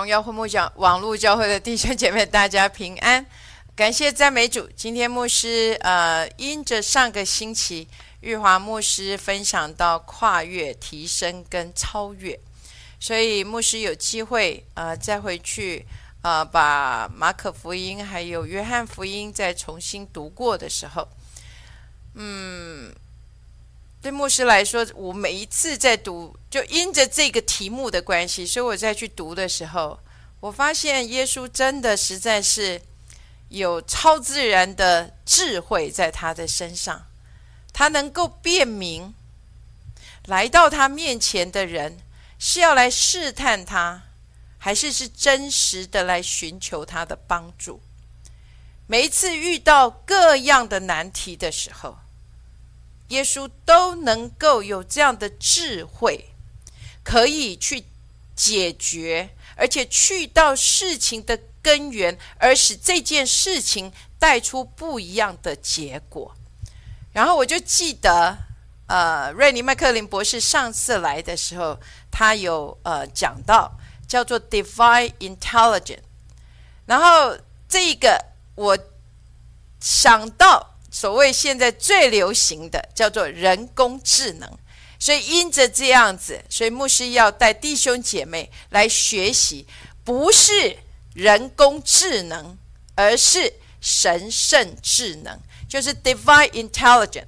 荣耀会幕讲网络教会的弟兄姐妹，大家平安，感谢赞美主。今天牧师呃，因着上个星期玉华牧师分享到跨越、提升跟超越，所以牧师有机会呃再回去呃把马可福音还有约翰福音再重新读过的时候，嗯。对牧师来说，我每一次在读，就因着这个题目的关系，所以我再去读的时候，我发现耶稣真的实在是有超自然的智慧在他的身上，他能够辨明来到他面前的人是要来试探他，还是是真实的来寻求他的帮助。每一次遇到各样的难题的时候。耶稣都能够有这样的智慧，可以去解决，而且去到事情的根源，而使这件事情带出不一样的结果。然后我就记得，呃，瑞尼麦克林博士上次来的时候，他有呃讲到叫做 “divine intelligence”，然后这个我想到。所谓现在最流行的叫做人工智能，所以因着这样子，所以牧师要带弟兄姐妹来学习，不是人工智能，而是神圣智能，就是 divine intelligence。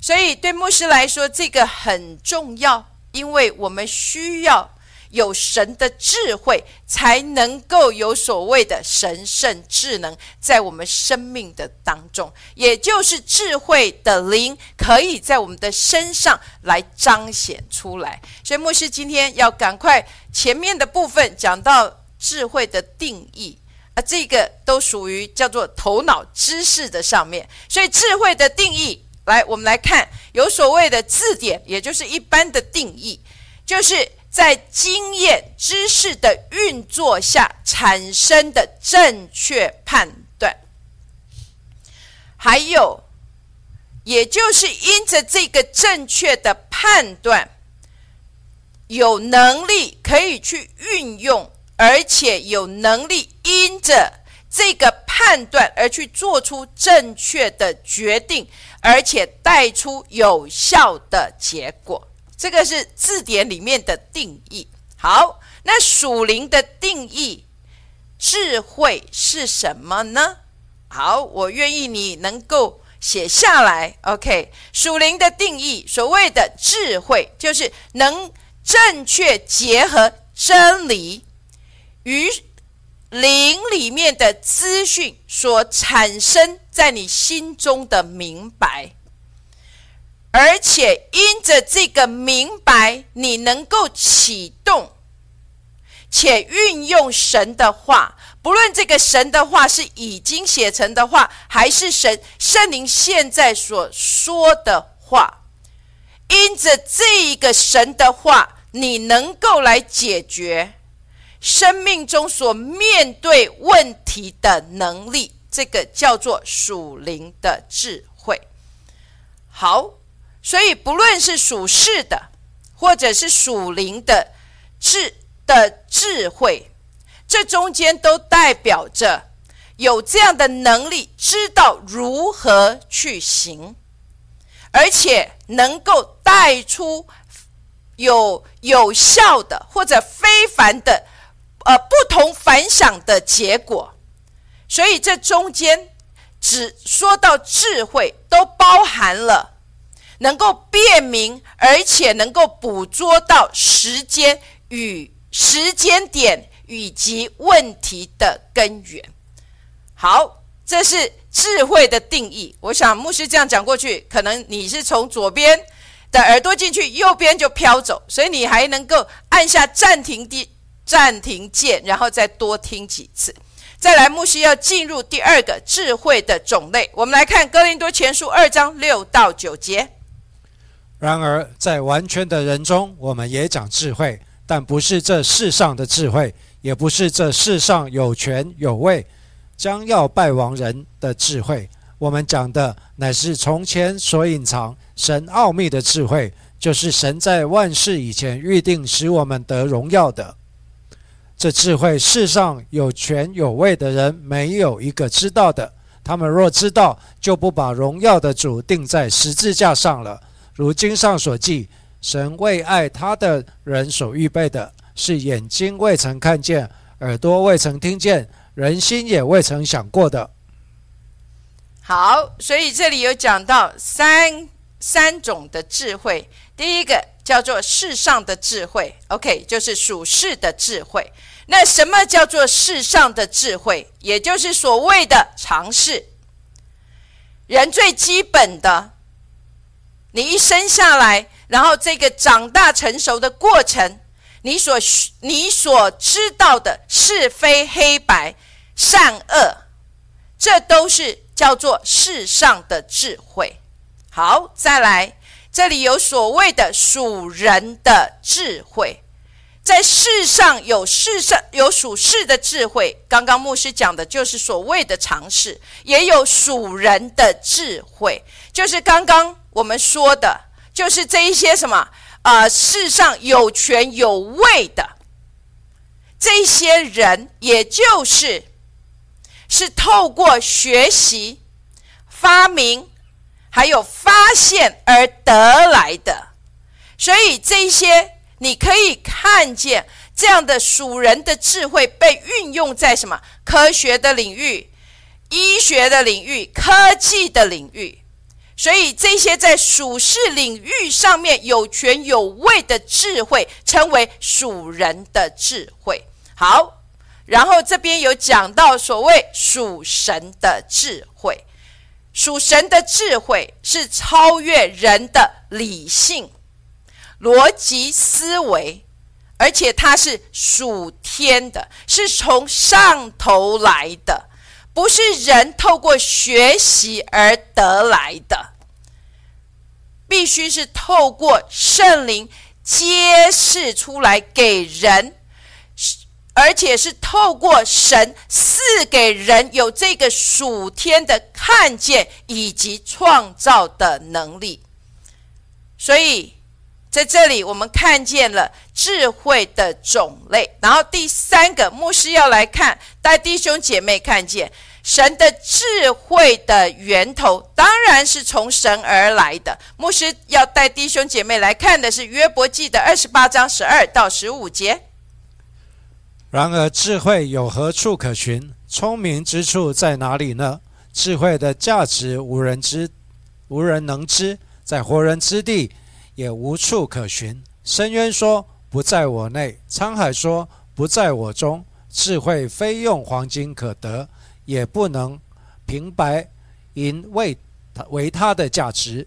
所以对牧师来说，这个很重要，因为我们需要。有神的智慧，才能够有所谓的神圣智能在我们生命的当中，也就是智慧的灵可以在我们的身上来彰显出来。所以牧师今天要赶快前面的部分讲到智慧的定义啊，这个都属于叫做头脑知识的上面。所以智慧的定义，来我们来看有所谓的字典，也就是一般的定义，就是。在经验知识的运作下产生的正确判断，还有，也就是因着这个正确的判断，有能力可以去运用，而且有能力因着这个判断而去做出正确的决定，而且带出有效的结果。这个是字典里面的定义。好，那属灵的定义，智慧是什么呢？好，我愿意你能够写下来。OK，属灵的定义，所谓的智慧，就是能正确结合真理与灵里面的资讯所产生在你心中的明白。而且因着这个明白，你能够启动且运用神的话，不论这个神的话是已经写成的话，还是神圣灵现在所说的话，因着这一个神的话，你能够来解决生命中所面对问题的能力，这个叫做属灵的智慧。好。所以，不论是属世的，或者是属灵的智的智慧，这中间都代表着有这样的能力，知道如何去行，而且能够带出有有效的或者非凡的呃不同凡响的结果。所以，这中间只说到智慧，都包含了。能够辨明，而且能够捕捉到时间与时间点以及问题的根源。好，这是智慧的定义。我想牧师这样讲过去，可能你是从左边的耳朵进去，右边就飘走，所以你还能够按下暂停的暂停键，然后再多听几次。再来，牧师要进入第二个智慧的种类。我们来看《哥林多前书》二章六到九节。然而，在完全的人中，我们也讲智慧，但不是这世上的智慧，也不是这世上有权有位、将要败亡人的智慧。我们讲的乃是从前所隐藏神奥秘的智慧，就是神在万事以前预定使我们得荣耀的。这智慧世上有权有位的人没有一个知道的。他们若知道，就不把荣耀的主钉在十字架上了。如经上所记，神为爱他的人所预备的，是眼睛未曾看见，耳朵未曾听见，人心也未曾想过的。好，所以这里有讲到三三种的智慧。第一个叫做世上的智慧，OK，就是属世的智慧。那什么叫做世上的智慧？也就是所谓的常识，人最基本的。你一生下来，然后这个长大成熟的过程，你所你所知道的是非黑白、善恶，这都是叫做世上的智慧。好，再来，这里有所谓的属人的智慧。在世上有世上有属世的智慧，刚刚牧师讲的就是所谓的常识，也有属人的智慧，就是刚刚我们说的，就是这一些什么啊，世上有权有位的这些人，也就是是透过学习、发明还有发现而得来的，所以这些。你可以看见这样的属人的智慧被运用在什么科学的领域、医学的领域、科技的领域，所以这些在属世领域上面有权有位的智慧，称为属人的智慧。好，然后这边有讲到所谓属神的智慧，属神的智慧是超越人的理性。逻辑思维，而且它是属天的，是从上头来的，不是人透过学习而得来的，必须是透过圣灵揭示出来给人，而且是透过神赐给人有这个属天的看见以及创造的能力，所以。在这里，我们看见了智慧的种类。然后第三个，牧师要来看，带弟兄姐妹看见神的智慧的源头，当然是从神而来的。牧师要带弟兄姐妹来看的是约伯记的二十八章十二到十五节。然而，智慧有何处可寻？聪明之处在哪里呢？智慧的价值无人知，无人能知，在活人之地。也无处可寻。深渊说：“不在我内。”沧海说：“不在我中。”智慧非用黄金可得，也不能平白银为为它的价值。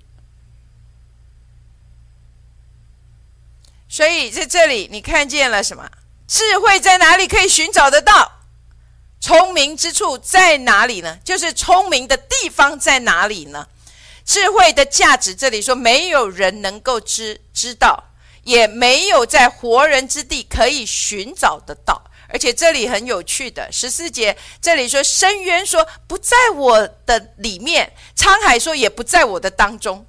所以在这里，你看见了什么？智慧在哪里可以寻找得到？聪明之处在哪里呢？就是聪明的地方在哪里呢？智慧的价值，这里说没有人能够知知道，也没有在活人之地可以寻找得到。而且这里很有趣的十四节，这里说深渊说不在我的里面，沧海说也不在我的当中。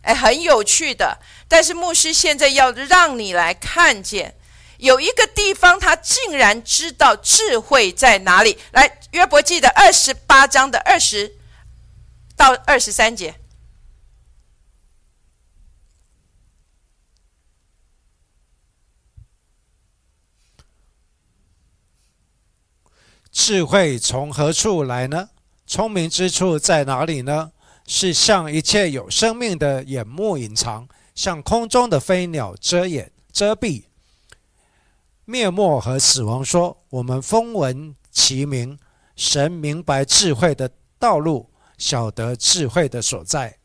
哎，很有趣的。但是牧师现在要让你来看见，有一个地方他竟然知道智慧在哪里。来，约伯记的二十八章的二十到二十三节。智慧从何处来呢？聪明之处在哪里呢？是向一切有生命的眼目隐藏，向空中的飞鸟遮掩遮蔽。灭没和死亡说：“我们风闻其名。”神明白智慧的道路，晓得智慧的所在。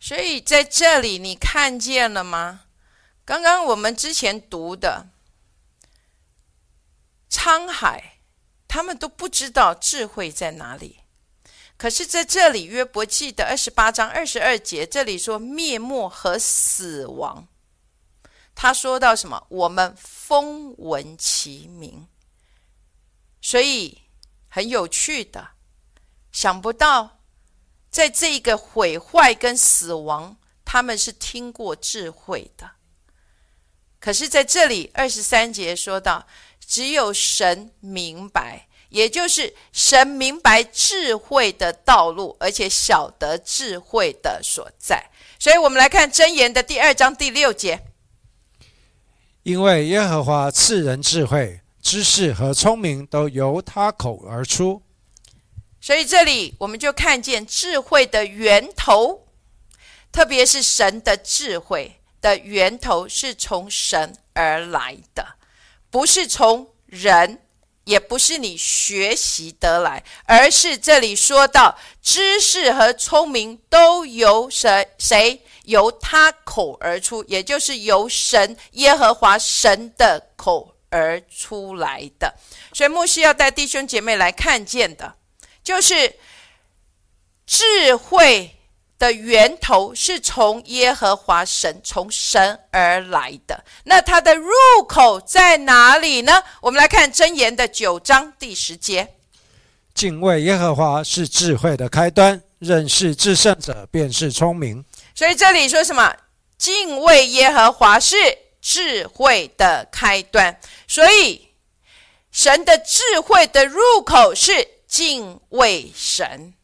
所以在这里，你看见了吗？刚刚我们之前读的沧海。他们都不知道智慧在哪里，可是在这里约伯记的二十八章二十二节，这里说灭没和死亡。他说到什么？我们风闻其名，所以很有趣的，想不到在这个毁坏跟死亡，他们是听过智慧的。可是在这里二十三节说到，只有神明白，也就是神明白智慧的道路，而且晓得智慧的所在。所以，我们来看箴言的第二章第六节。因为耶和华赐人智慧、知识和聪明，都由他口而出。所以这里我们就看见智慧的源头，特别是神的智慧的源头是从神而来的，不是从人，也不是你学习得来，而是这里说到知识和聪明都由谁谁由他口而出，也就是由神耶和华神的口而出来的。所以牧师要带弟兄姐妹来看见的。就是智慧的源头是从耶和华神，从神而来的。那它的入口在哪里呢？我们来看箴言的九章第十节：敬畏耶和华是智慧的开端，认识至圣者便是聪明。所以这里说什么？敬畏耶和华是智慧的开端。所以神的智慧的入口是。敬畏神，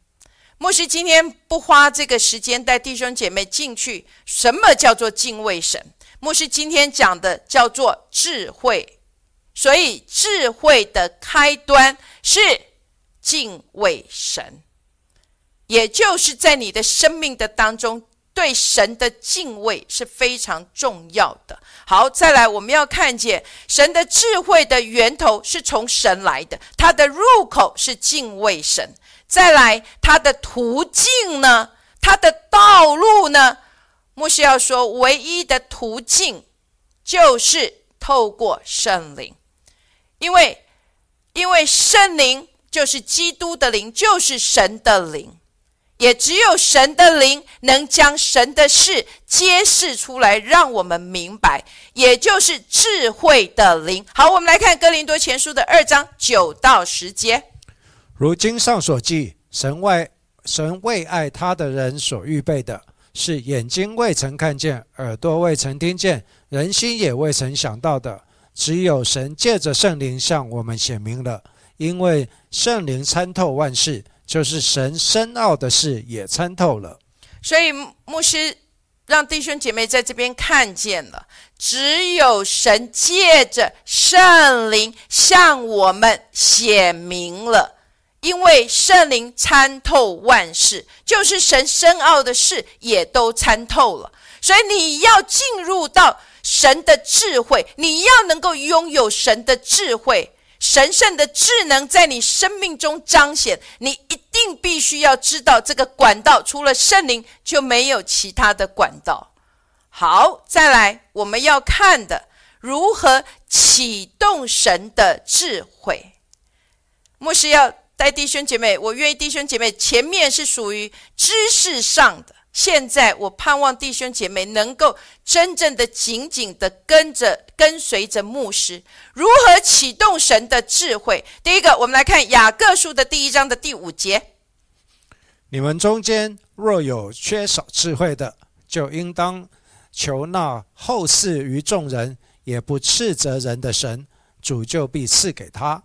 牧师今天不花这个时间带弟兄姐妹进去。什么叫做敬畏神？牧师今天讲的叫做智慧，所以智慧的开端是敬畏神，也就是在你的生命的当中。对神的敬畏是非常重要的。好，再来，我们要看见神的智慧的源头是从神来的，它的入口是敬畏神。再来，它的途径呢？它的道路呢？牧师要说，唯一的途径就是透过圣灵，因为因为圣灵就是基督的灵，就是神的灵。也只有神的灵能将神的事揭示出来，让我们明白，也就是智慧的灵。好，我们来看哥林多前书的二章九到十节。如经上所记，神外神为爱他的人所预备的，是眼睛未曾看见，耳朵未曾听见，人心也未曾想到的。只有神借着圣灵向我们显明了，因为圣灵参透万事。就是神深奥的事也参透了，所以牧师让弟兄姐妹在这边看见了，只有神借着圣灵向我们显明了，因为圣灵参透万事，就是神深奥的事也都参透了，所以你要进入到神的智慧，你要能够拥有神的智慧。神圣的智能在你生命中彰显，你一定必须要知道这个管道除了圣灵就没有其他的管道。好，再来我们要看的如何启动神的智慧。牧师要带弟兄姐妹，我愿意弟兄姐妹前面是属于知识上的。现在，我盼望弟兄姐妹能够真正的紧紧的跟着、跟随着牧师，如何启动神的智慧。第一个，我们来看雅各书的第一章的第五节：你们中间若有缺少智慧的，就应当求那后世于众人，也不斥责人的神，主就必赐给他。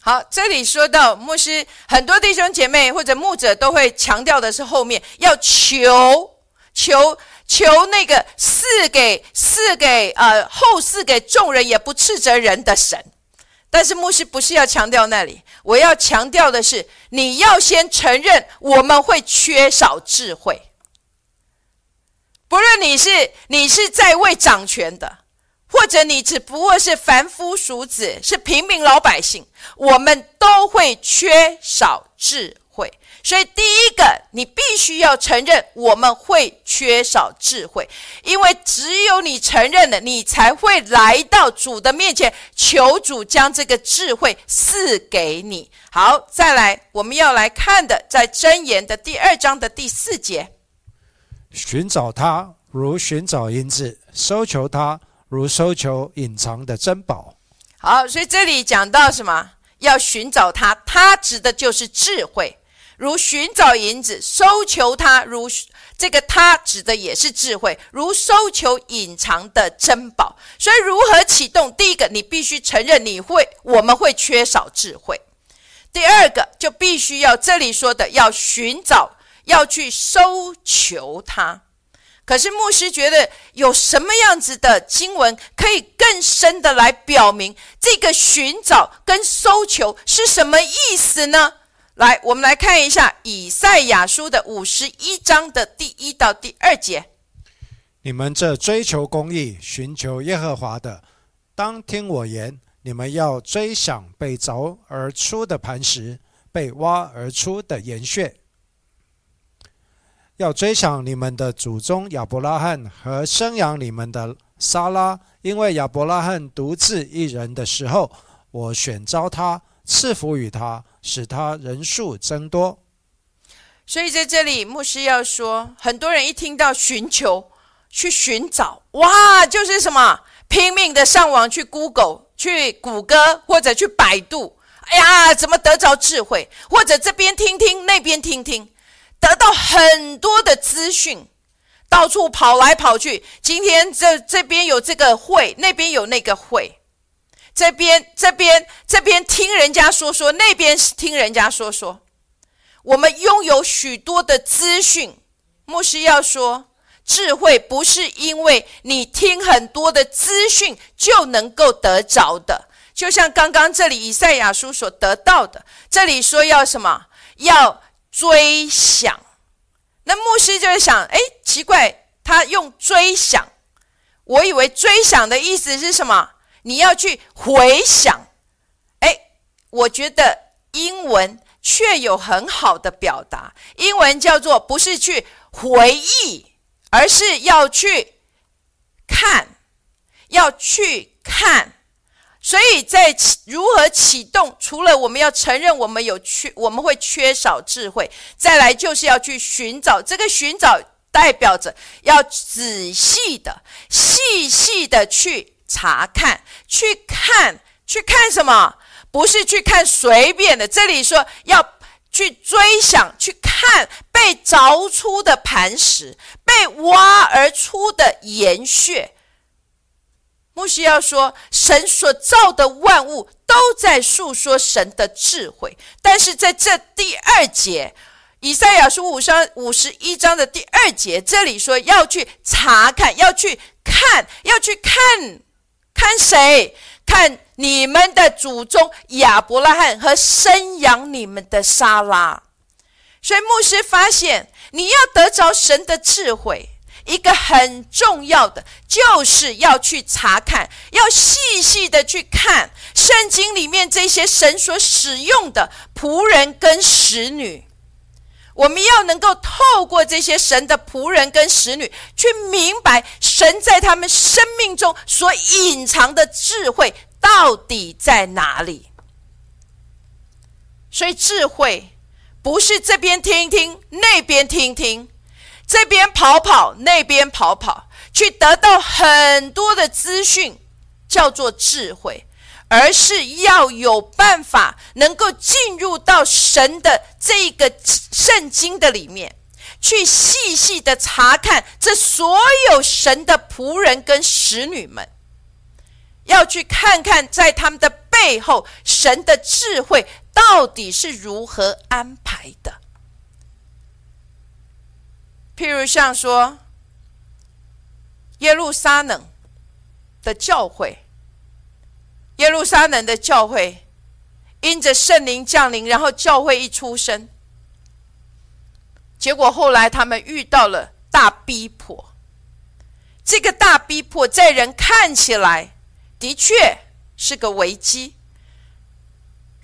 好，这里说到牧师，很多弟兄姐妹或者牧者都会强调的是后面要求求求那个赐给赐给呃后赐给众人也不斥责人的神，但是牧师不是要强调那里，我要强调的是你要先承认我们会缺少智慧，不论你是你是在位掌权的。或者你只不过是凡夫俗子，是平民老百姓，我们都会缺少智慧。所以，第一个，你必须要承认我们会缺少智慧，因为只有你承认了，你才会来到主的面前，求主将这个智慧赐给你。好，再来，我们要来看的，在箴言的第二章的第四节，寻找他如寻找银子，搜求他。如搜求隐藏的珍宝，好，所以这里讲到什么？要寻找它，它指的就是智慧。如寻找银子，搜求它，如这个他指的也是智慧，如搜求隐藏的珍宝。所以如何启动？第一个，你必须承认你会，我们会缺少智慧。第二个，就必须要这里说的要寻找，要去搜求它。可是牧师觉得有什么样子的经文可以更深的来表明这个寻找跟搜求是什么意思呢？来，我们来看一下以赛亚书的五十一章的第一到第二节。你们这追求公义、寻求耶和华的，当听我言。你们要追想被凿而出的磐石，被挖而出的岩穴。要追想你们的祖宗亚伯拉罕和生养你们的撒拉，因为亚伯拉罕独自一人的时候，我选召他，赐福于他，使他人数增多。所以在这里，牧师要说，很多人一听到寻求、去寻找，哇，就是什么拼命的上网去 Google、去谷歌或者去百度，哎呀，怎么得着智慧？或者这边听听，那边听听。得到很多的资讯，到处跑来跑去。今天这这边有这个会，那边有那个会，这边这边这边听人家说说，那边听人家说说。我们拥有许多的资讯，牧师要说，智慧不是因为你听很多的资讯就能够得着的。就像刚刚这里以赛亚书所得到的，这里说要什么？要。追想，那牧师就在想：哎，奇怪，他用追想，我以为追想的意思是什么？你要去回想。哎，我觉得英文却有很好的表达，英文叫做不是去回忆，而是要去看，要去看。所以在如何启动，除了我们要承认我们有缺，我们会缺少智慧，再来就是要去寻找。这个寻找代表着要仔细的、细细的去查看、去看、去看什么？不是去看随便的。这里说要去追想、去看被凿出的磐石、被挖而出的岩穴。牧师要说，神所造的万物都在诉说神的智慧，但是在这第二节，以赛亚书五章五十一章的第二节，这里说要去查看，要去看，要去看，看谁？看你们的祖宗亚伯拉罕和生养你们的撒拉。所以牧师发现，你要得着神的智慧。一个很重要的，就是要去查看，要细细的去看圣经里面这些神所使用的仆人跟使女。我们要能够透过这些神的仆人跟使女，去明白神在他们生命中所隐藏的智慧到底在哪里。所以智慧不是这边听听，那边听听。这边跑跑，那边跑跑，去得到很多的资讯，叫做智慧，而是要有办法能够进入到神的这个圣经的里面，去细细的查看这所有神的仆人跟使女们，要去看看在他们的背后，神的智慧到底是如何安排的。譬如像说，耶路撒冷的教会，耶路撒冷的教会，因着圣灵降临，然后教会一出生，结果后来他们遇到了大逼迫。这个大逼迫在人看起来的确是个危机。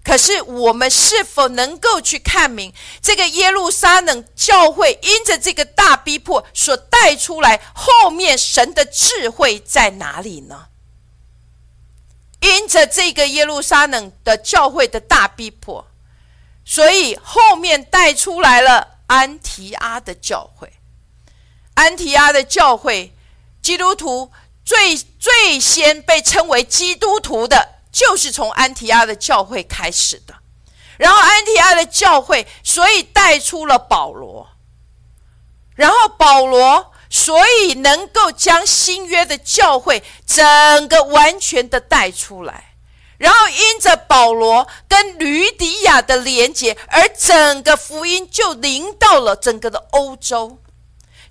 可是，我们是否能够去看明这个耶路撒冷教会因着这个大逼迫所带出来后面神的智慧在哪里呢？因着这个耶路撒冷的教会的大逼迫，所以后面带出来了安提阿的教会。安提阿的教会，基督徒最最先被称为基督徒的。就是从安提阿的教会开始的，然后安提阿的教会，所以带出了保罗，然后保罗所以能够将新约的教会整个完全的带出来。然后因着保罗跟吕底亚的连结，而整个福音就临到了整个的欧洲。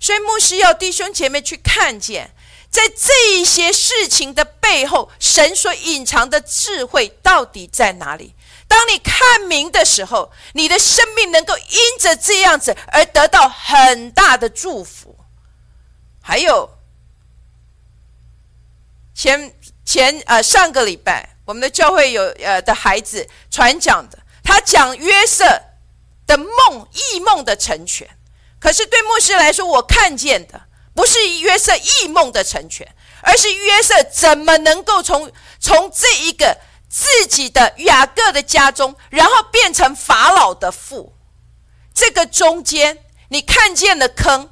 所以牧师要弟兄姐妹去看见，在这一些事情的背后，神所隐藏的智慧到底在哪里？当你看明的时候，你的生命能够因着这样子而得到很大的祝福。还有前前呃上个礼拜。我们的教会有呃的孩子传讲的，他讲约瑟的梦异梦的成全。可是对牧师来说，我看见的不是约瑟异梦的成全，而是约瑟怎么能够从从这一个自己的雅各的家中，然后变成法老的父。这个中间，你看见了坑，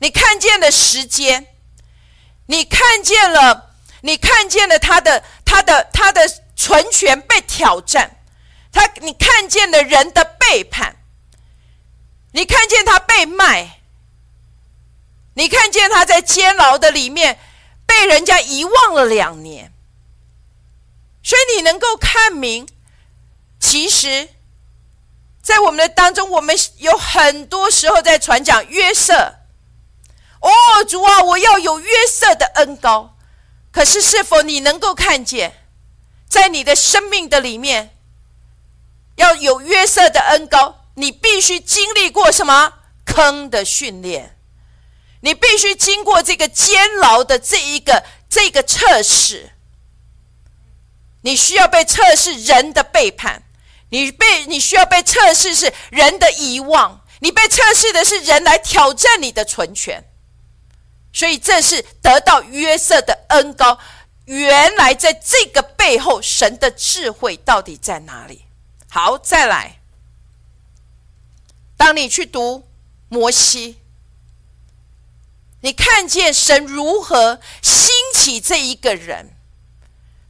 你看见了时间，你看见了。你看见了他的、他的、他的存权被挑战，他你看见了人的背叛，你看见他被卖，你看见他在监牢的里面被人家遗忘了两年，所以你能够看明，其实，在我们的当中，我们有很多时候在传讲约瑟，哦，主啊，我要有约瑟的恩高。可是，是否你能够看见，在你的生命的里面，要有约瑟的恩高，你必须经历过什么坑的训练？你必须经过这个监牢的这一个这个测试。你需要被测试人的背叛，你被你需要被测试是人的遗忘，你被测试的是人来挑战你的存权。所以这是得到约瑟的恩高，原来在这个背后，神的智慧到底在哪里？好，再来。当你去读摩西，你看见神如何兴起这一个人，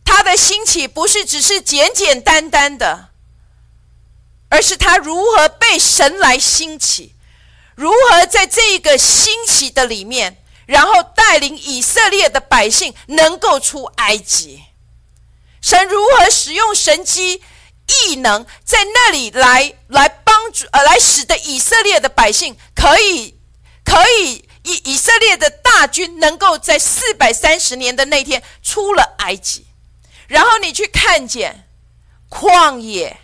他的兴起不是只是简简单单的，而是他如何被神来兴起，如何在这一个兴起的里面。然后带领以色列的百姓能够出埃及，神如何使用神机异能在那里来来帮助呃来使得以色列的百姓可以可以以以色列的大军能够在四百三十年的那天出了埃及，然后你去看见旷野，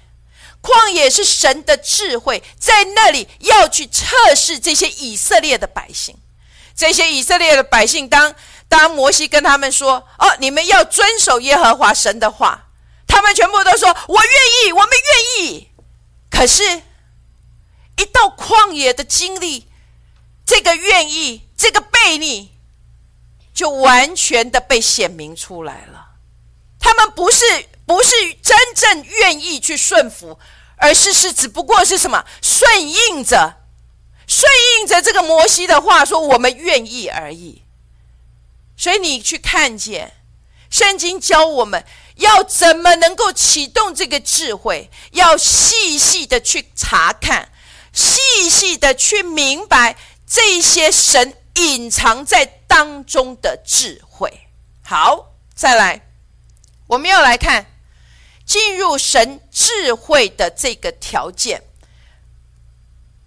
旷野是神的智慧在那里要去测试这些以色列的百姓。这些以色列的百姓，当当摩西跟他们说：“哦，你们要遵守耶和华神的话。”他们全部都说：“我愿意，我们愿意。”可是，一到旷野的经历，这个愿意，这个背逆，就完全的被显明出来了。他们不是不是真正愿意去顺服，而是是只不过是什么顺应着。顺应着这个摩西的话说，我们愿意而已。所以你去看见圣经教我们要怎么能够启动这个智慧，要细细的去查看，细细的去明白这些神隐藏在当中的智慧。好，再来，我们要来看进入神智慧的这个条件。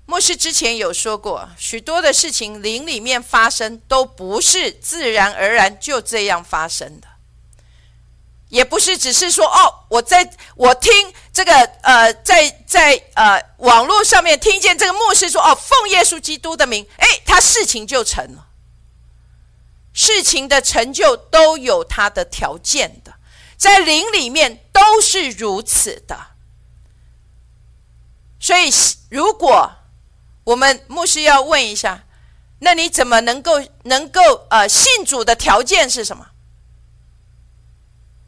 牧师之前有说过，许多的事情灵里面发生都不是自然而然就这样发生的，也不是只是说哦，我在我听这个呃，在在呃网络上面听见这个牧师说哦，奉耶稣基督的名，哎，他事情就成了。事情的成就都有他的条件的，在灵里面都是如此的。所以如果我们牧师要问一下，那你怎么能够能够呃信主的条件是什么？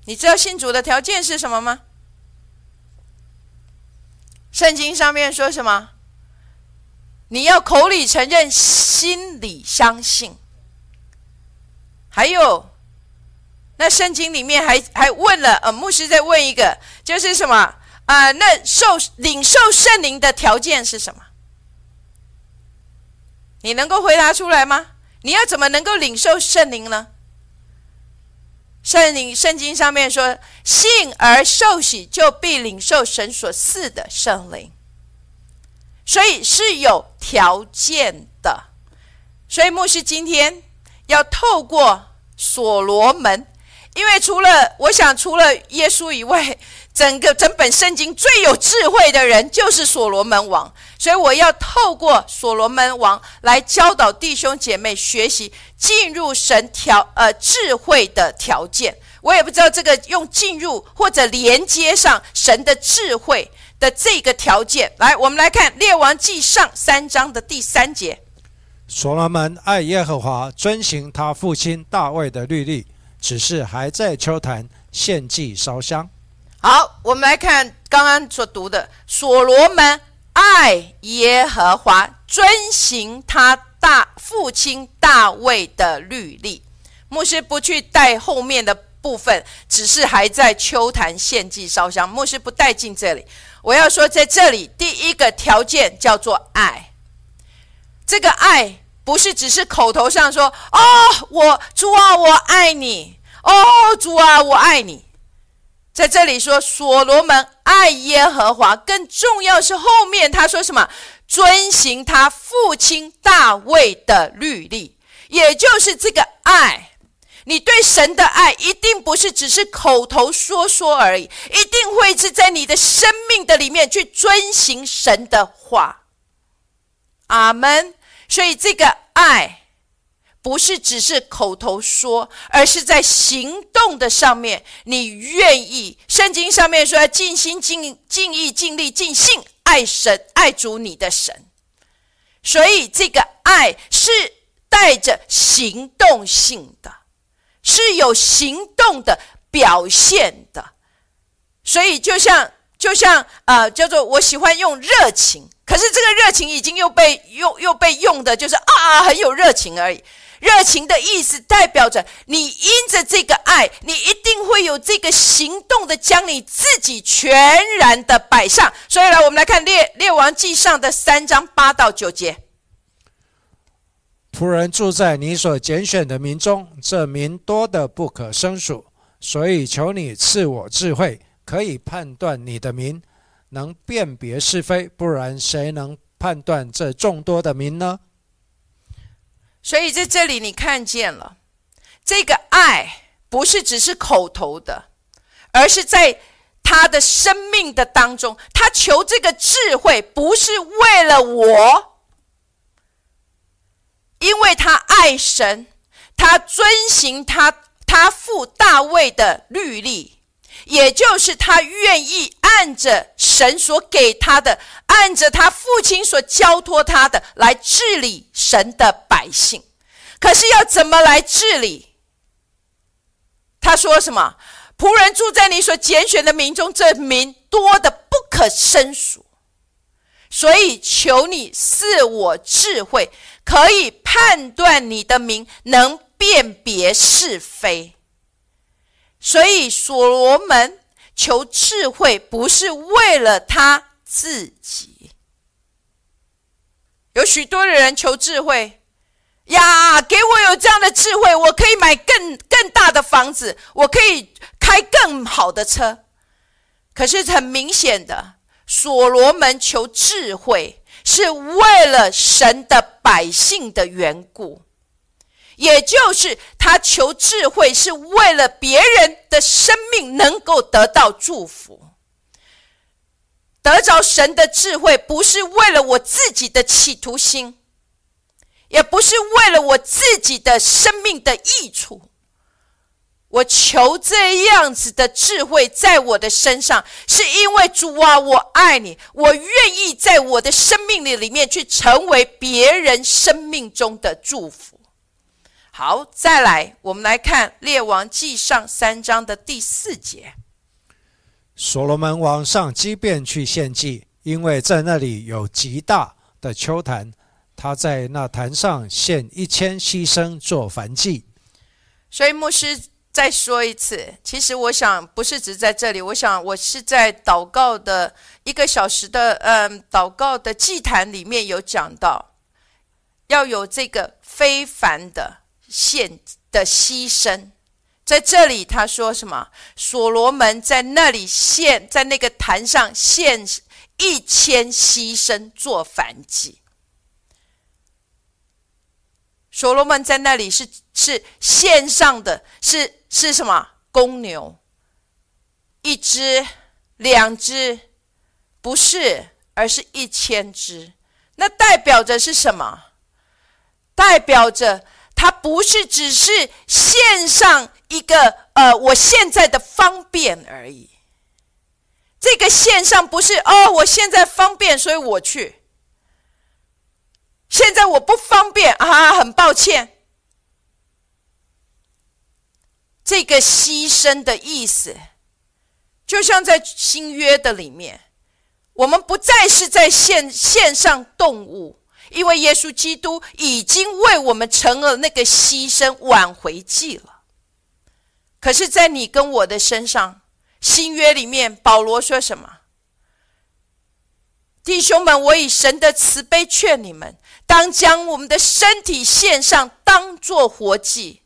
你知道信主的条件是什么吗？圣经上面说什么？你要口里承认，心里相信。还有，那圣经里面还还问了，呃，牧师再问一个，就是什么啊？那受领受圣灵的条件是什么？你能够回答出来吗？你要怎么能够领受圣灵呢？圣灵圣经上面说：“信而受洗，就必领受神所赐的圣灵。”所以是有条件的。所以牧师今天要透过所罗门，因为除了我想，除了耶稣以外。整个整本圣经最有智慧的人就是所罗门王，所以我要透过所罗门王来教导弟兄姐妹学习进入神条呃智慧的条件。我也不知道这个用进入或者连接上神的智慧的这个条件。来，我们来看列王记上三章的第三节：所罗门爱耶和华，遵行他父亲大卫的律例，只是还在秋坛献祭烧香。好，我们来看刚刚所读的：所罗门爱耶和华，遵行他大父亲大卫的律例。牧师不去带后面的部分，只是还在秋坛献祭烧香。牧师不带进这里。我要说，在这里第一个条件叫做爱。这个爱不是只是口头上说：“哦，我主啊，我爱你。”哦，主啊，我爱你。在这里说，所罗门爱耶和华，更重要是后面他说什么？遵行他父亲大卫的律例，也就是这个爱。你对神的爱一定不是只是口头说说而已，一定会是在你的生命的里面去遵行神的话。阿门。所以这个爱。不是只是口头说，而是在行动的上面，你愿意。圣经上面说要尽心、尽尽意、尽力、尽性爱神、爱主你的神，所以这个爱是带着行动性的，是有行动的表现的。所以就像就像呃，叫做我喜欢用热情，可是这个热情已经又被又又被用的，就是啊，很有热情而已。热情的意思代表着你因着这个爱，你一定会有这个行动的，将你自己全然的摆上。所以，来我们来看列列王记上的三章八到九节。仆人住在你所拣选的民中，这民多的不可胜数，所以求你赐我智慧，可以判断你的民，能辨别是非。不然，谁能判断这众多的民呢？所以在这里，你看见了这个爱，不是只是口头的，而是在他的生命的当中，他求这个智慧，不是为了我，因为他爱神，他遵行他他父大卫的律例。也就是他愿意按着神所给他的，按着他父亲所交托他的来治理神的百姓。可是要怎么来治理？他说什么？仆人住在你所拣选的民中，这民多的不可胜数，所以求你赐我智慧，可以判断你的名，能辨别是非。所以，所罗门求智慧，不是为了他自己。有许多的人求智慧，呀，给我有这样的智慧，我可以买更更大的房子，我可以开更好的车。可是很明显的，所罗门求智慧，是为了神的百姓的缘故。也就是他求智慧，是为了别人的生命能够得到祝福，得着神的智慧，不是为了我自己的企图心，也不是为了我自己的生命的益处。我求这样子的智慧在我的身上，是因为主啊，我爱你，我愿意在我的生命里里面去成为别人生命中的祝福。好，再来，我们来看《列王记上》三章的第四节。所罗门王上基遍去献祭，因为在那里有极大的丘坛，他在那坛上献一千牺牲做燔祭。所以牧师再说一次，其实我想不是只在这里，我想我是在祷告的一个小时的嗯祷告的祭坛里面有讲到。要有这个非凡的献的牺牲。在这里，他说什么？所罗门在那里献，在那个坛上献一千牺牲做燔祭。所罗门在那里是是献上的，是是什么？公牛，一只、两只，不是，而是一千只。那代表着是什么？代表着它不是只是献上。一个呃，我现在的方便而已。这个线上不是哦，我现在方便，所以我去。现在我不方便啊，很抱歉。这个牺牲的意思，就像在新约的里面，我们不再是在线线上动物，因为耶稣基督已经为我们成了那个牺牲挽回祭了。可是，在你跟我的身上，新约里面，保罗说什么？弟兄们，我以神的慈悲劝你们，当将我们的身体献上，当做活祭。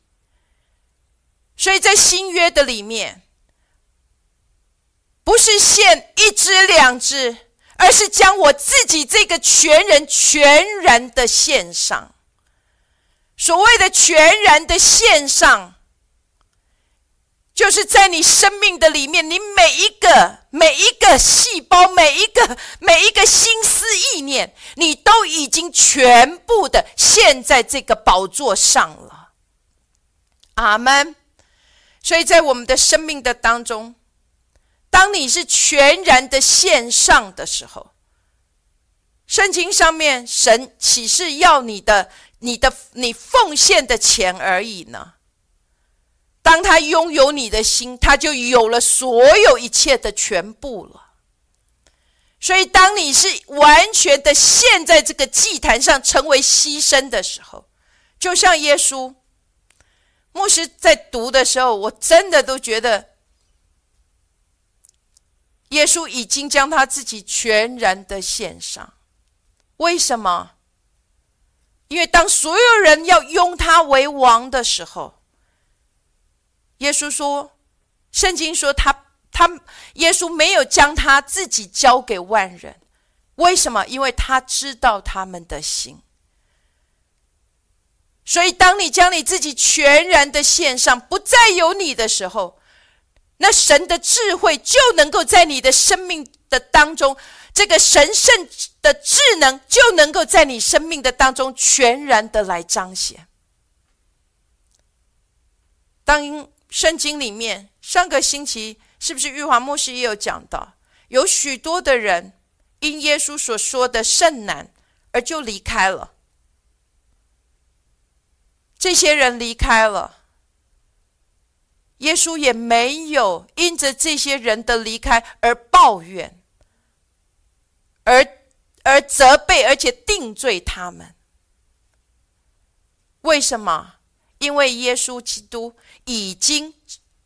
所以在新约的里面，不是献一只两只，而是将我自己这个全人全然的献上。所谓的全然的献上。就是在你生命的里面，你每一个每一个细胞，每一个每一个心思意念，你都已经全部的献在这个宝座上了。阿门。所以在我们的生命的当中，当你是全然的献上的时候，圣经上面神岂是要你的、你的、你奉献的钱而已呢？当他拥有你的心，他就有了所有一切的全部了。所以，当你是完全的陷在这个祭坛上，成为牺牲的时候，就像耶稣牧师在读的时候，我真的都觉得，耶稣已经将他自己全然的献上。为什么？因为当所有人要拥他为王的时候。耶稣说：“圣经说他他耶稣没有将他自己交给万人，为什么？因为他知道他们的心。所以，当你将你自己全然的献上，不再有你的时候，那神的智慧就能够在你的生命的当中，这个神圣的智能就能够在你生命的当中全然的来彰显。当。”圣经里面，上个星期是不是玉华牧师也有讲到，有许多的人因耶稣所说的甚难而就离开了。这些人离开了，耶稣也没有因着这些人的离开而抱怨，而而责备，而且定罪他们。为什么？因为耶稣基督已经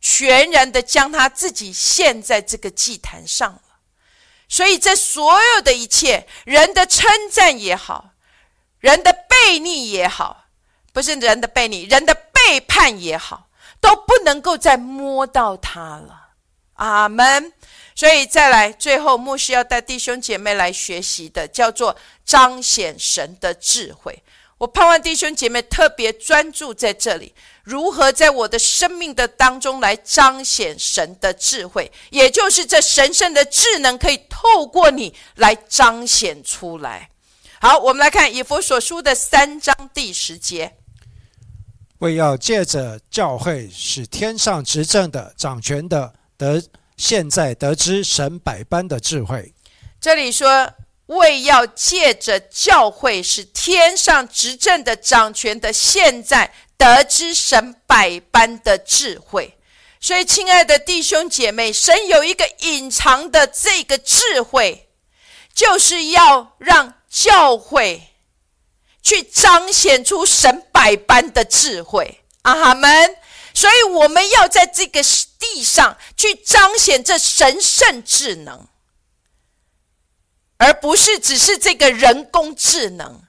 全然的将他自己献在这个祭坛上了，所以这所有的一切，人的称赞也好，人的背逆也好，不是人的背逆，人的背叛也好，都不能够再摸到他了。阿门。所以再来，最后牧师要带弟兄姐妹来学习的，叫做彰显神的智慧。我盼望弟兄姐妹特别专注在这里，如何在我的生命的当中来彰显神的智慧，也就是这神圣的智能可以透过你来彰显出来。好，我们来看以弗所书的三章第十节，为要借着教会，使天上执政的、掌权的得现在得知神百般的智慧。这里说。为要借着教会，使天上执政的、掌权的，现在得知神百般的智慧。所以，亲爱的弟兄姐妹，神有一个隐藏的这个智慧，就是要让教会去彰显出神百般的智慧。阿门。所以，我们要在这个地上去彰显这神圣智能。而不是只是这个人工智能，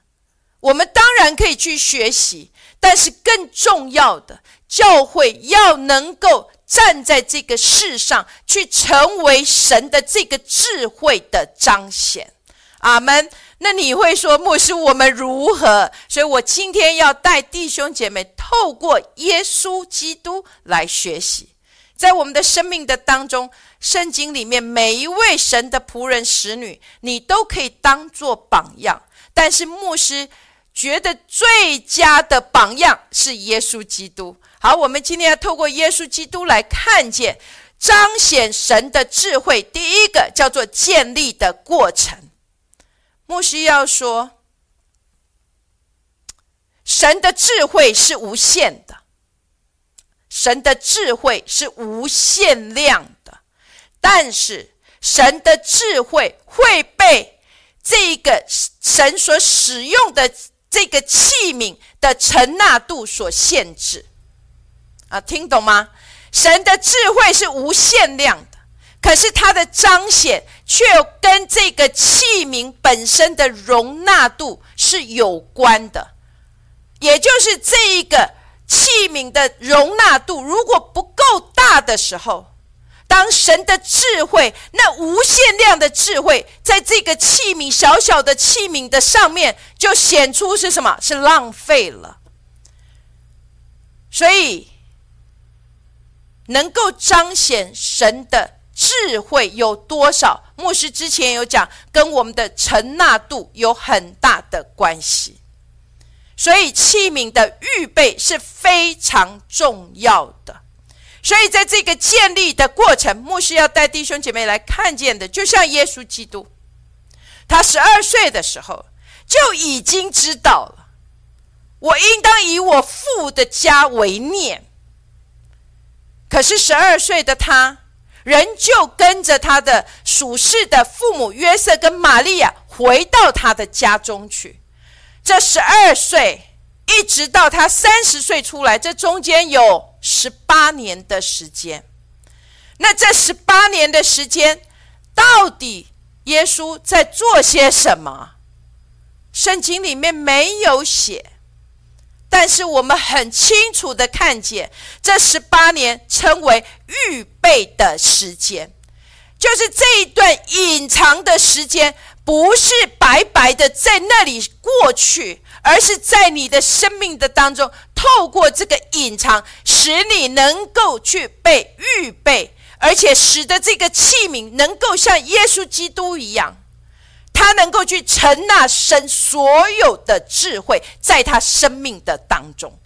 我们当然可以去学习，但是更重要的，教会要能够站在这个世上，去成为神的这个智慧的彰显。阿门。那你会说，牧师，我们如何？所以我今天要带弟兄姐妹透过耶稣基督来学习，在我们的生命的当中，圣经里面每一位神的仆人、使女，你都可以当做榜样。但是牧师觉得最佳的榜样是耶稣基督。好，我们今天要透过耶稣基督来看见彰显神的智慧。第一个叫做建立的过程。牧师要说，神的智慧是无限的，神的智慧是无限量的，但是神的智慧会被这个神所使用的这个器皿的承纳度所限制。啊，听懂吗？神的智慧是无限量的。可是它的彰显却跟这个器皿本身的容纳度是有关的，也就是这一个器皿的容纳度如果不够大的时候，当神的智慧那无限量的智慧在这个器皿小小的器皿的上面，就显出是什么？是浪费了。所以能够彰显神的。智慧有多少？牧师之前有讲，跟我们的承纳度有很大的关系。所以器皿的预备是非常重要的。所以在这个建立的过程，牧师要带弟兄姐妹来看见的，就像耶稣基督，他十二岁的时候就已经知道了，我应当以我父的家为念。可是十二岁的他。人就跟着他的属世的父母约瑟跟玛利亚回到他的家中去。这十二岁一直到他三十岁出来，这中间有十八年的时间。那这十八年的时间，到底耶稣在做些什么？圣经里面没有写。但是我们很清楚的看见，这十八年称为预备的时间，就是这一段隐藏的时间，不是白白的在那里过去，而是在你的生命的当中，透过这个隐藏，使你能够去被预备，而且使得这个器皿能够像耶稣基督一样。他能够去承纳神所有的智慧，在他生命的当中。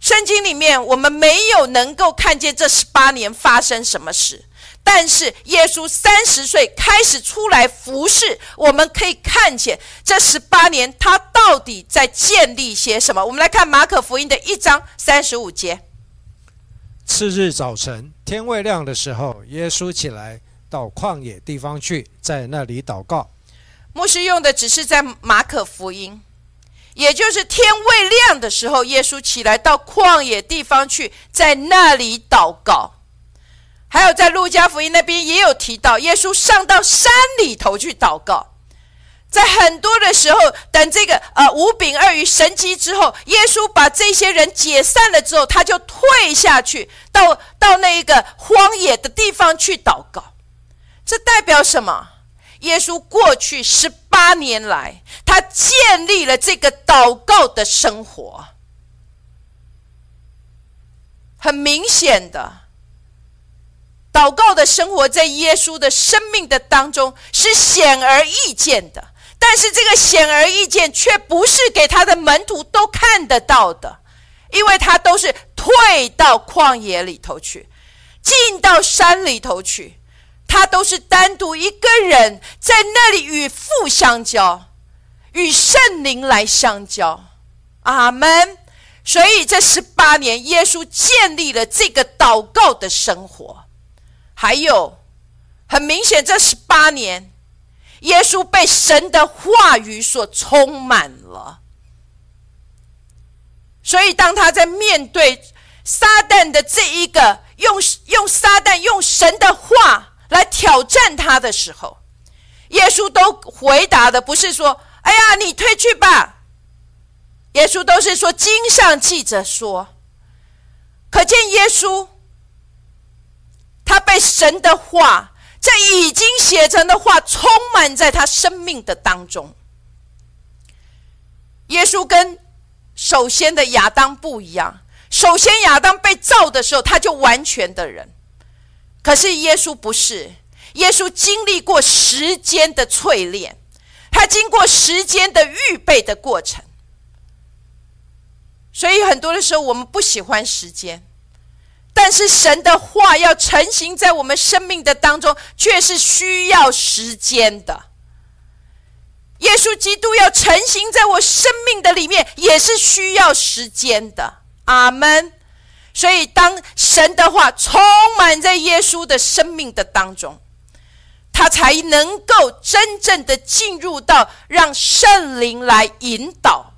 圣经里面我们没有能够看见这十八年发生什么事，但是耶稣三十岁开始出来服侍，我们可以看见这十八年他到底在建立些什么。我们来看马可福音的一章三十五节。次日早晨，天未亮的时候，耶稣起来。到旷野地方去，在那里祷告。牧师用的只是在马可福音，也就是天未亮的时候，耶稣起来到旷野地方去，在那里祷告。还有在路加福音那边也有提到，耶稣上到山里头去祷告。在很多的时候，等这个呃五饼二鱼神迹之后，耶稣把这些人解散了之后，他就退下去，到到那一个荒野的地方去祷告。这代表什么？耶稣过去十八年来，他建立了这个祷告的生活。很明显的，祷告的生活在耶稣的生命的当中是显而易见的。但是这个显而易见，却不是给他的门徒都看得到的，因为他都是退到旷野里头去，进到山里头去。他都是单独一个人在那里与父相交，与圣灵来相交。阿门。所以这十八年，耶稣建立了这个祷告的生活。还有，很明显，这十八年，耶稣被神的话语所充满了。所以，当他在面对撒旦的这一个用用撒旦用神的话。来挑战他的时候，耶稣都回答的不是说：“哎呀，你退去吧。耶稣都是说经上记着说，可见耶稣他被神的话，这已经写成的话，充满在他生命的当中。耶稣跟首先的亚当不一样，首先亚当被造的时候，他就完全的人，可是耶稣不是，耶稣经历过时间的淬炼，他经过时间的预备的过程。所以很多的时候，我们不喜欢时间，但是神的话要成型在我们生命的当中，却是需要时间的。耶稣基督要成型在我生命的里面，也是需要时间的。阿门。所以，当神的话充满在耶稣的生命的当中，他才能够真正的进入到让圣灵来引导。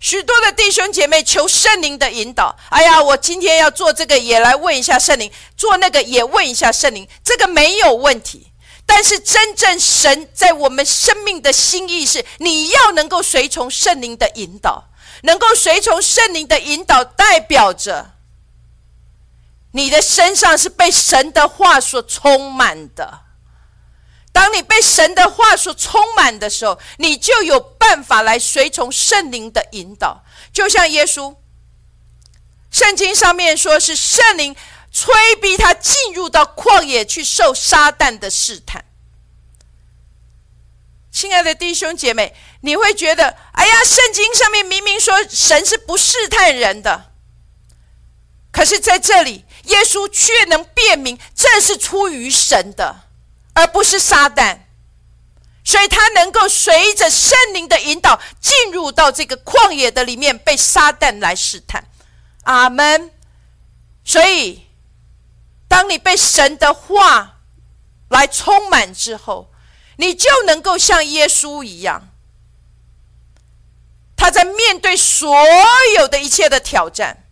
许多的弟兄姐妹求圣灵的引导。哎呀，我今天要做这个，也来问一下圣灵；做那个，也问一下圣灵。这个没有问题。但是真正神在我们生命的心意是，你要能够随从圣灵的引导，能够随从圣灵的引导，代表着你的身上是被神的话所充满的。当你被神的话所充满的时候，你就有办法来随从圣灵的引导。就像耶稣，圣经上面说是圣灵催逼他进入到旷野去受撒旦的试探。亲爱的弟兄姐妹，你会觉得，哎呀，圣经上面明明说神是不试探人的，可是在这里，耶稣却能辨明这是出于神的。而不是撒旦，所以他能够随着圣灵的引导进入到这个旷野的里面，被撒旦来试探。阿门。所以，当你被神的话来充满之后，你就能够像耶稣一样，他在面对所有的一切的挑战，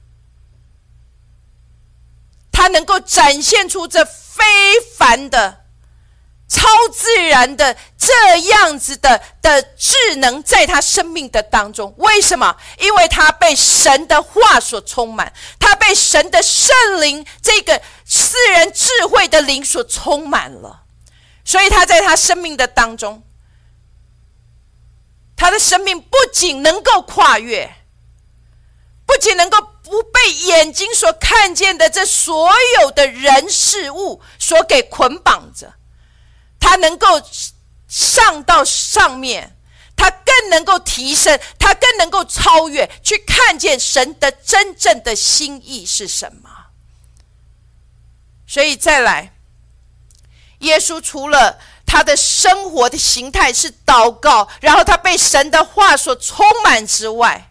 他能够展现出这非凡的。超自然的这样子的的智能，在他生命的当中，为什么？因为他被神的话所充满，他被神的圣灵这个私人智慧的灵所充满了，所以他在他生命的当中，他的生命不仅能够跨越，不仅能够不被眼睛所看见的这所有的人事物所给捆绑着。他能够上到上面，他更能够提升，他更能够超越，去看见神的真正的心意是什么。所以再来，耶稣除了他的生活的形态是祷告，然后他被神的话所充满之外。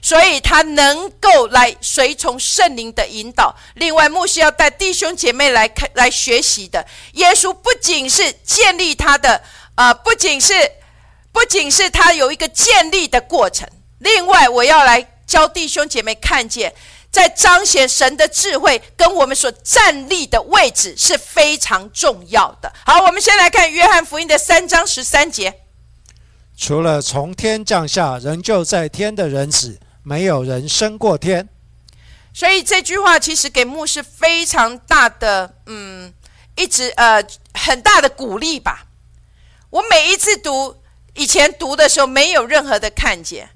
所以他能够来随从圣灵的引导。另外，牧师要带弟兄姐妹来看、来学习的。耶稣不仅是建立他的，呃，不仅是，不仅是他有一个建立的过程。另外，我要来教弟兄姐妹看见，在彰显神的智慧跟我们所站立的位置是非常重要的。好，我们先来看约翰福音的三章十三节：除了从天降下仍旧在天的人子。没有人升过天，所以这句话其实给牧师非常大的，嗯，一直呃很大的鼓励吧。我每一次读以前读的时候，没有任何的看见。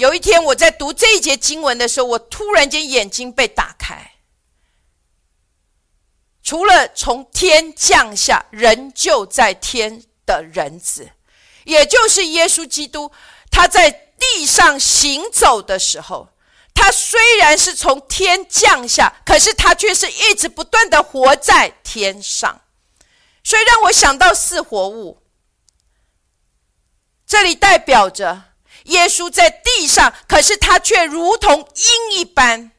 有一天我在读这一节经文的时候，我突然间眼睛被打开。除了从天降下，人就在天的人子，也就是耶稣基督，他在。地上行走的时候，他虽然是从天降下，可是他却是一直不断的活在天上，所以让我想到四活物。这里代表着耶稣在地上，可是他却如同鹰一般，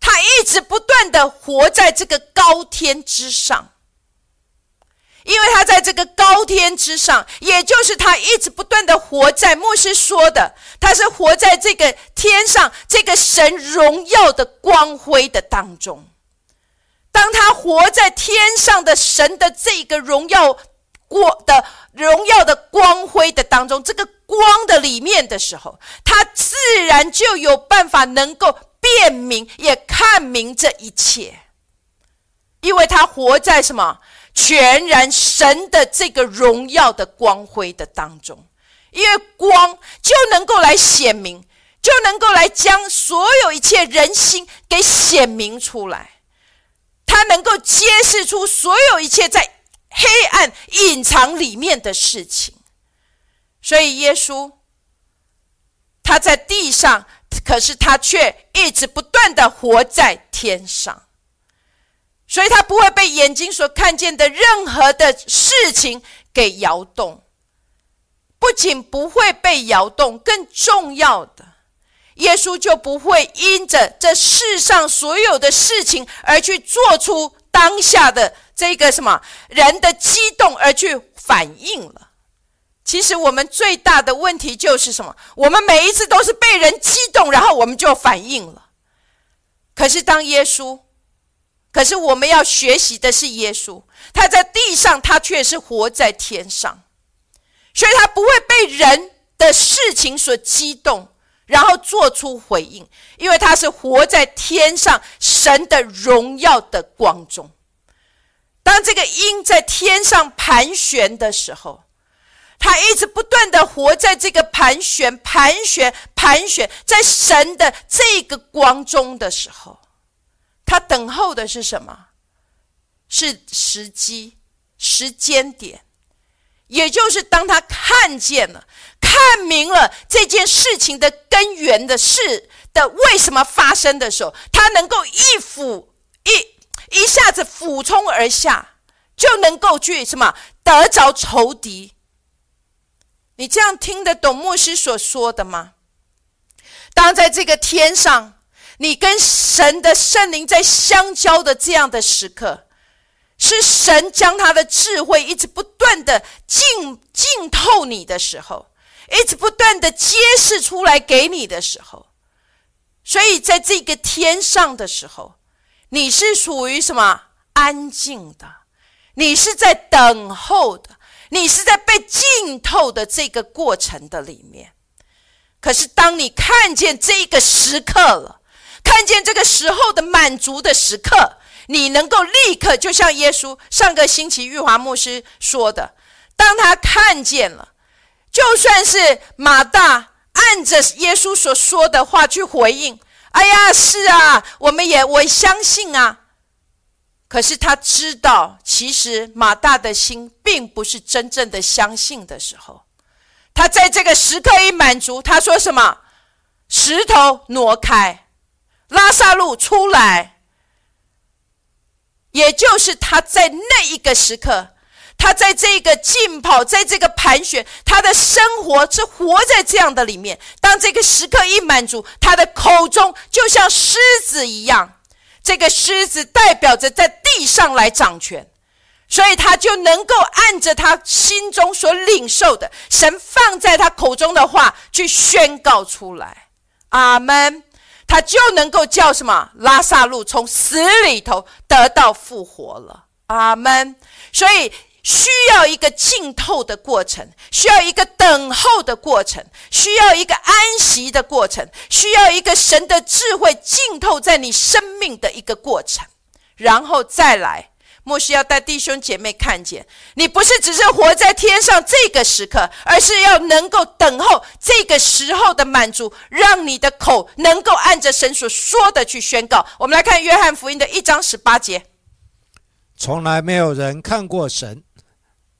他一直不断的活在这个高天之上。因为他在这个高天之上，也就是他一直不断的活在牧师说的，他是活在这个天上这个神荣耀的光辉的当中。当他活在天上的神的这个荣耀光的荣耀的光辉的当中，这个光的里面的时候，他自然就有办法能够辨明，也看明这一切，因为他活在什么全然神的这个荣耀的光辉的当中，因为光就能够来显明。就能够来将所有一切人心给显明出来，他能够揭示出所有一切在黑暗隐藏里面的事情。所以耶稣他在地上，可是他却一直不断的活在天上，所以他不会被眼睛所看见的任何的事情给摇动，不仅不会被摇动，更重要的。耶稣就不会因着这世上所有的事情而去做出当下的这个什么人的激动而去反应了。其实我们最大的问题就是什么？我们每一次都是被人激动，然后我们就反应了。可是当耶稣，可是我们要学习的是耶稣，他在地上，他却是活在天上，所以他不会被人的事情所激动。然后做出回应，因为他是活在天上神的荣耀的光中。当这个鹰在天上盘旋的时候，他一直不断的活在这个盘旋、盘旋、盘旋，在神的这个光中的时候，他等候的是什么？是时机、时间点，也就是当他看见了。看明了这件事情的根源的事的为什么发生的时候，他能够一俯一一下子俯冲而下，就能够去什么得着仇敌。你这样听得懂牧师所说的吗？当在这个天上，你跟神的圣灵在相交的这样的时刻，是神将他的智慧一直不断的浸浸透你的时候。一直不断的揭示出来给你的时候，所以在这个天上的时候，你是属于什么安静的？你是在等候的，你是在被浸透的这个过程的里面。可是当你看见这个时刻了，看见这个时候的满足的时刻，你能够立刻就像耶稣上个星期玉华牧师说的，当他看见了。就算是马大按着耶稣所说的话去回应，哎呀，是啊，我们也我相信啊。可是他知道，其实马大的心并不是真正的相信的时候，他在这个时刻一满足，他说什么？石头挪开，拉萨路出来。也就是他在那一个时刻。他在这个浸泡，在这个盘旋，他的生活是活在这样的里面。当这个时刻一满足，他的口中就像狮子一样，这个狮子代表着在地上来掌权，所以他就能够按着他心中所领受的神放在他口中的话去宣告出来。阿门。他就能够叫什么拉萨路从死里头得到复活了。阿门。所以。需要一个浸透的过程，需要一个等候的过程，需要一个安息的过程，需要一个神的智慧浸透在你生命的一个过程，然后再来。莫需要带弟兄姐妹看见，你不是只是活在天上这个时刻，而是要能够等候这个时候的满足，让你的口能够按着神所说的去宣告。我们来看约翰福音的一章十八节：从来没有人看过神。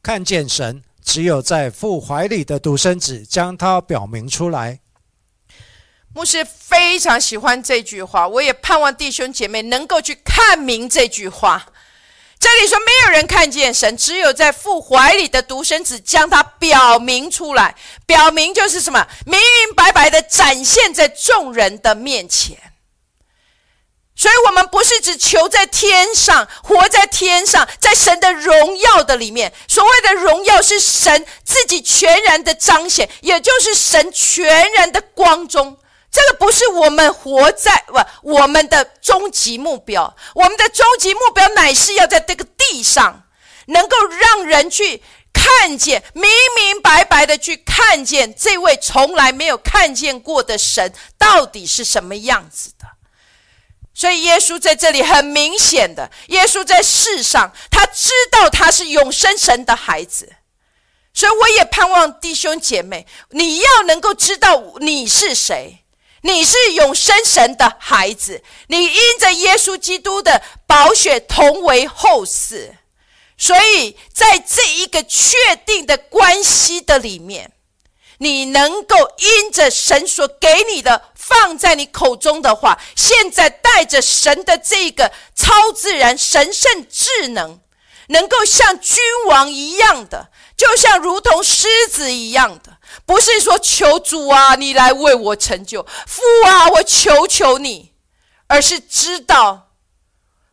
看见神，只有在父怀里的独生子将他表明出来。牧师非常喜欢这句话，我也盼望弟兄姐妹能够去看明这句话。这里说，没有人看见神，只有在父怀里的独生子将他表明出来。表明就是什么？明明白白的展现在众人的面前。所以，我们不是只求在天上，活在天上，在神的荣耀的里面。所谓的荣耀，是神自己全然的彰显，也就是神全然的光中。这个不是我们活在不我们的终极目标。我们的终极目标乃是要在这个地上，能够让人去。看见，明明白白的去看见这位从来没有看见过的神到底是什么样子的。所以耶稣在这里很明显的，耶稣在世上，他知道他是永生神的孩子。所以我也盼望弟兄姐妹，你要能够知道你是谁，你是永生神的孩子，你因着耶稣基督的宝血同为后嗣。所以在这一个确定的关系的里面，你能够因着神所给你的放在你口中的话，现在带着神的这个超自然神圣智能，能够像君王一样的，就像如同狮子一样的，不是说求主啊，你来为我成就，父啊，我求求你，而是知道。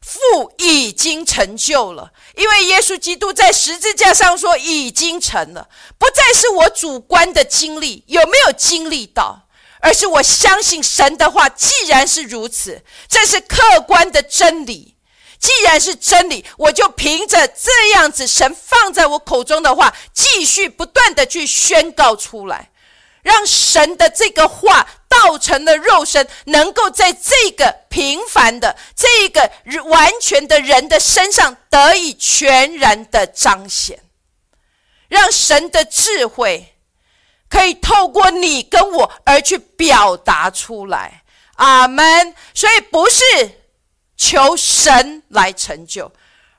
父已经成就了，因为耶稣基督在十字架上说已经成了，不再是我主观的经历有没有经历到，而是我相信神的话。既然是如此，这是客观的真理。既然是真理，我就凭着这样子神放在我口中的话，继续不断的去宣告出来。让神的这个话道成了肉身，能够在这个平凡的、这个完全的人的身上得以全然的彰显，让神的智慧可以透过你跟我而去表达出来。阿门。所以不是求神来成就，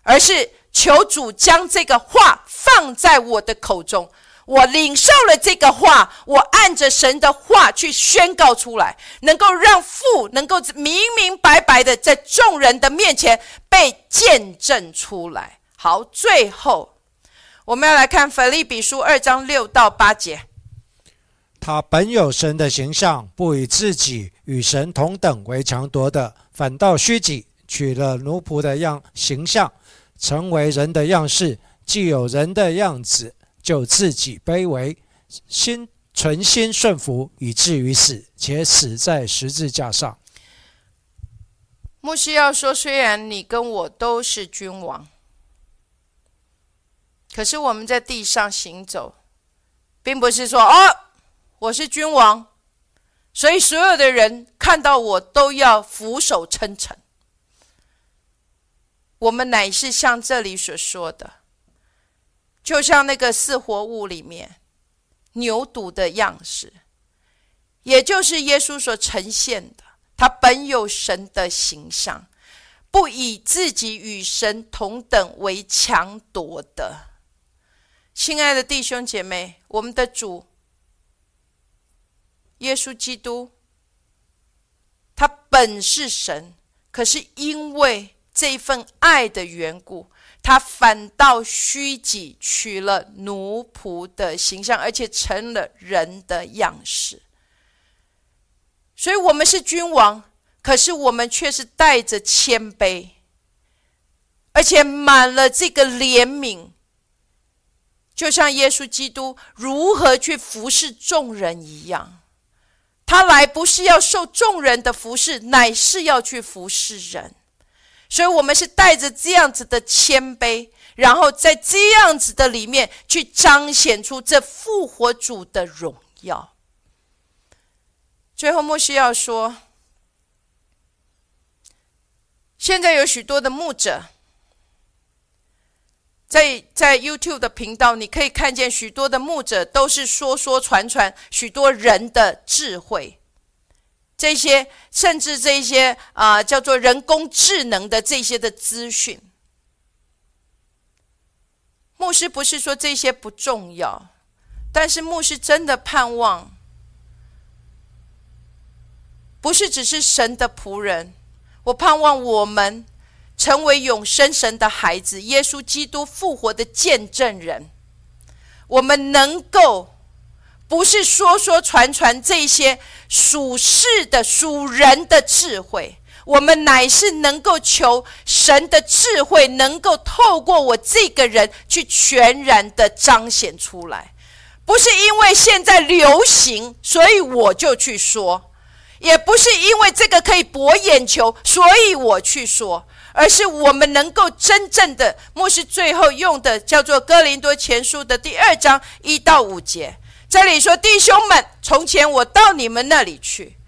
而是求主将这个话放在我的口中。我领受了这个话，我按着神的话去宣告出来，能够让父能够明明白白的在众人的面前被见证出来。好，最后我们要来看腓立比书二章六到八节。他本有神的形象，不以自己与神同等为强夺的，反倒虚己，取了奴仆的样形象，成为人的样式，既有人的样子。就自己卑微，心存心顺服，以至于死，且死在十字架上。牧师要说：虽然你跟我都是君王，可是我们在地上行走，并不是说哦，我是君王，所以所有的人看到我都要俯首称臣。我们乃是像这里所说的。就像那个四活物里面牛犊的样式，也就是耶稣所呈现的，他本有神的形象，不以自己与神同等为强夺的。亲爱的弟兄姐妹，我们的主耶稣基督，他本是神，可是因为这份爱的缘故。他反倒虚己，取了奴仆的形象，而且成了人的样式。所以，我们是君王，可是我们却是带着谦卑，而且满了这个怜悯，就像耶稣基督如何去服侍众人一样。他来不是要受众人的服侍，乃是要去服侍人。所以，我们是带着这样子的谦卑，然后在这样子的里面去彰显出这复活主的荣耀。最后，莫西要说：现在有许多的牧者，在在 YouTube 的频道，你可以看见许多的牧者都是说说传传许多人的智慧。这些甚至这些啊，叫做人工智能的这些的资讯，牧师不是说这些不重要，但是牧师真的盼望，不是只是神的仆人，我盼望我们成为永生神的孩子，耶稣基督复活的见证人，我们能够。不是说说传传这些属世的属人的智慧，我们乃是能够求神的智慧，能够透过我这个人去全然的彰显出来。不是因为现在流行，所以我就去说；也不是因为这个可以博眼球，所以我去说。而是我们能够真正的。牧师最后用的叫做《哥林多前书》的第二章一到五节，这里说：“弟兄们，从前我到你们那里去，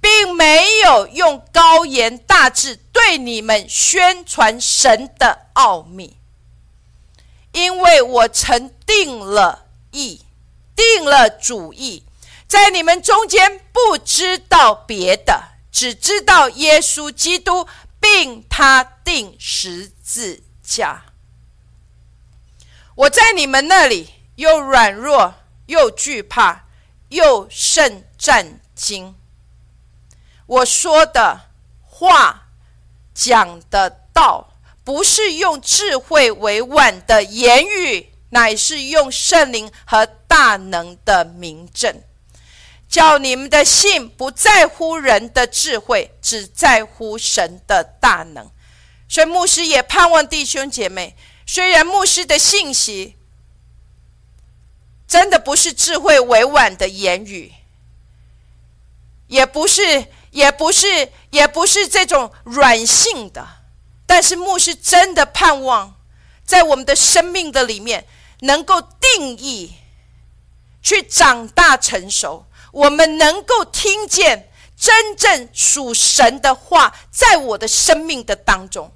并没有用高言大志对你们宣传神的奥秘，因为我曾定了意，定了主意。”在你们中间不知道别的，只知道耶稣基督，并他定十字架。我在你们那里又软弱，又惧怕，又甚战惊。我说的话，讲的道，不是用智慧委婉的言语，乃是用圣灵和大能的明证。叫你们的信不在乎人的智慧，只在乎神的大能。所以牧师也盼望弟兄姐妹，虽然牧师的信息真的不是智慧委婉的言语，也不是，也不是，也不是这种软性的，但是牧师真的盼望，在我们的生命的里面，能够定义，去长大成熟。我们能够听见真正属神的话，在我的生命的当中，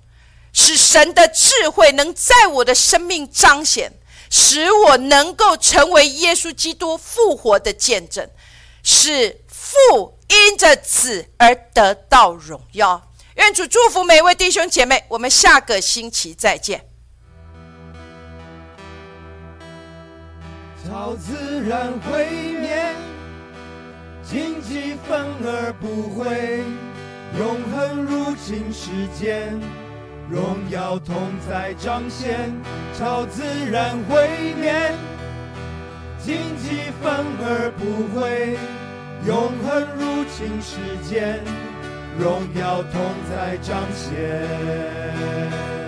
使神的智慧能在我的生命彰显，使我能够成为耶稣基督复活的见证，使父因着子而得到荣耀。愿主祝福每位弟兄姐妹，我们下个星期再见。超自然毁灭。荆棘反而不会，永恒入侵世间，荣耀同在彰显，超自然毁灭。荆棘反而不会，永恒入侵世间，荣耀同在彰显。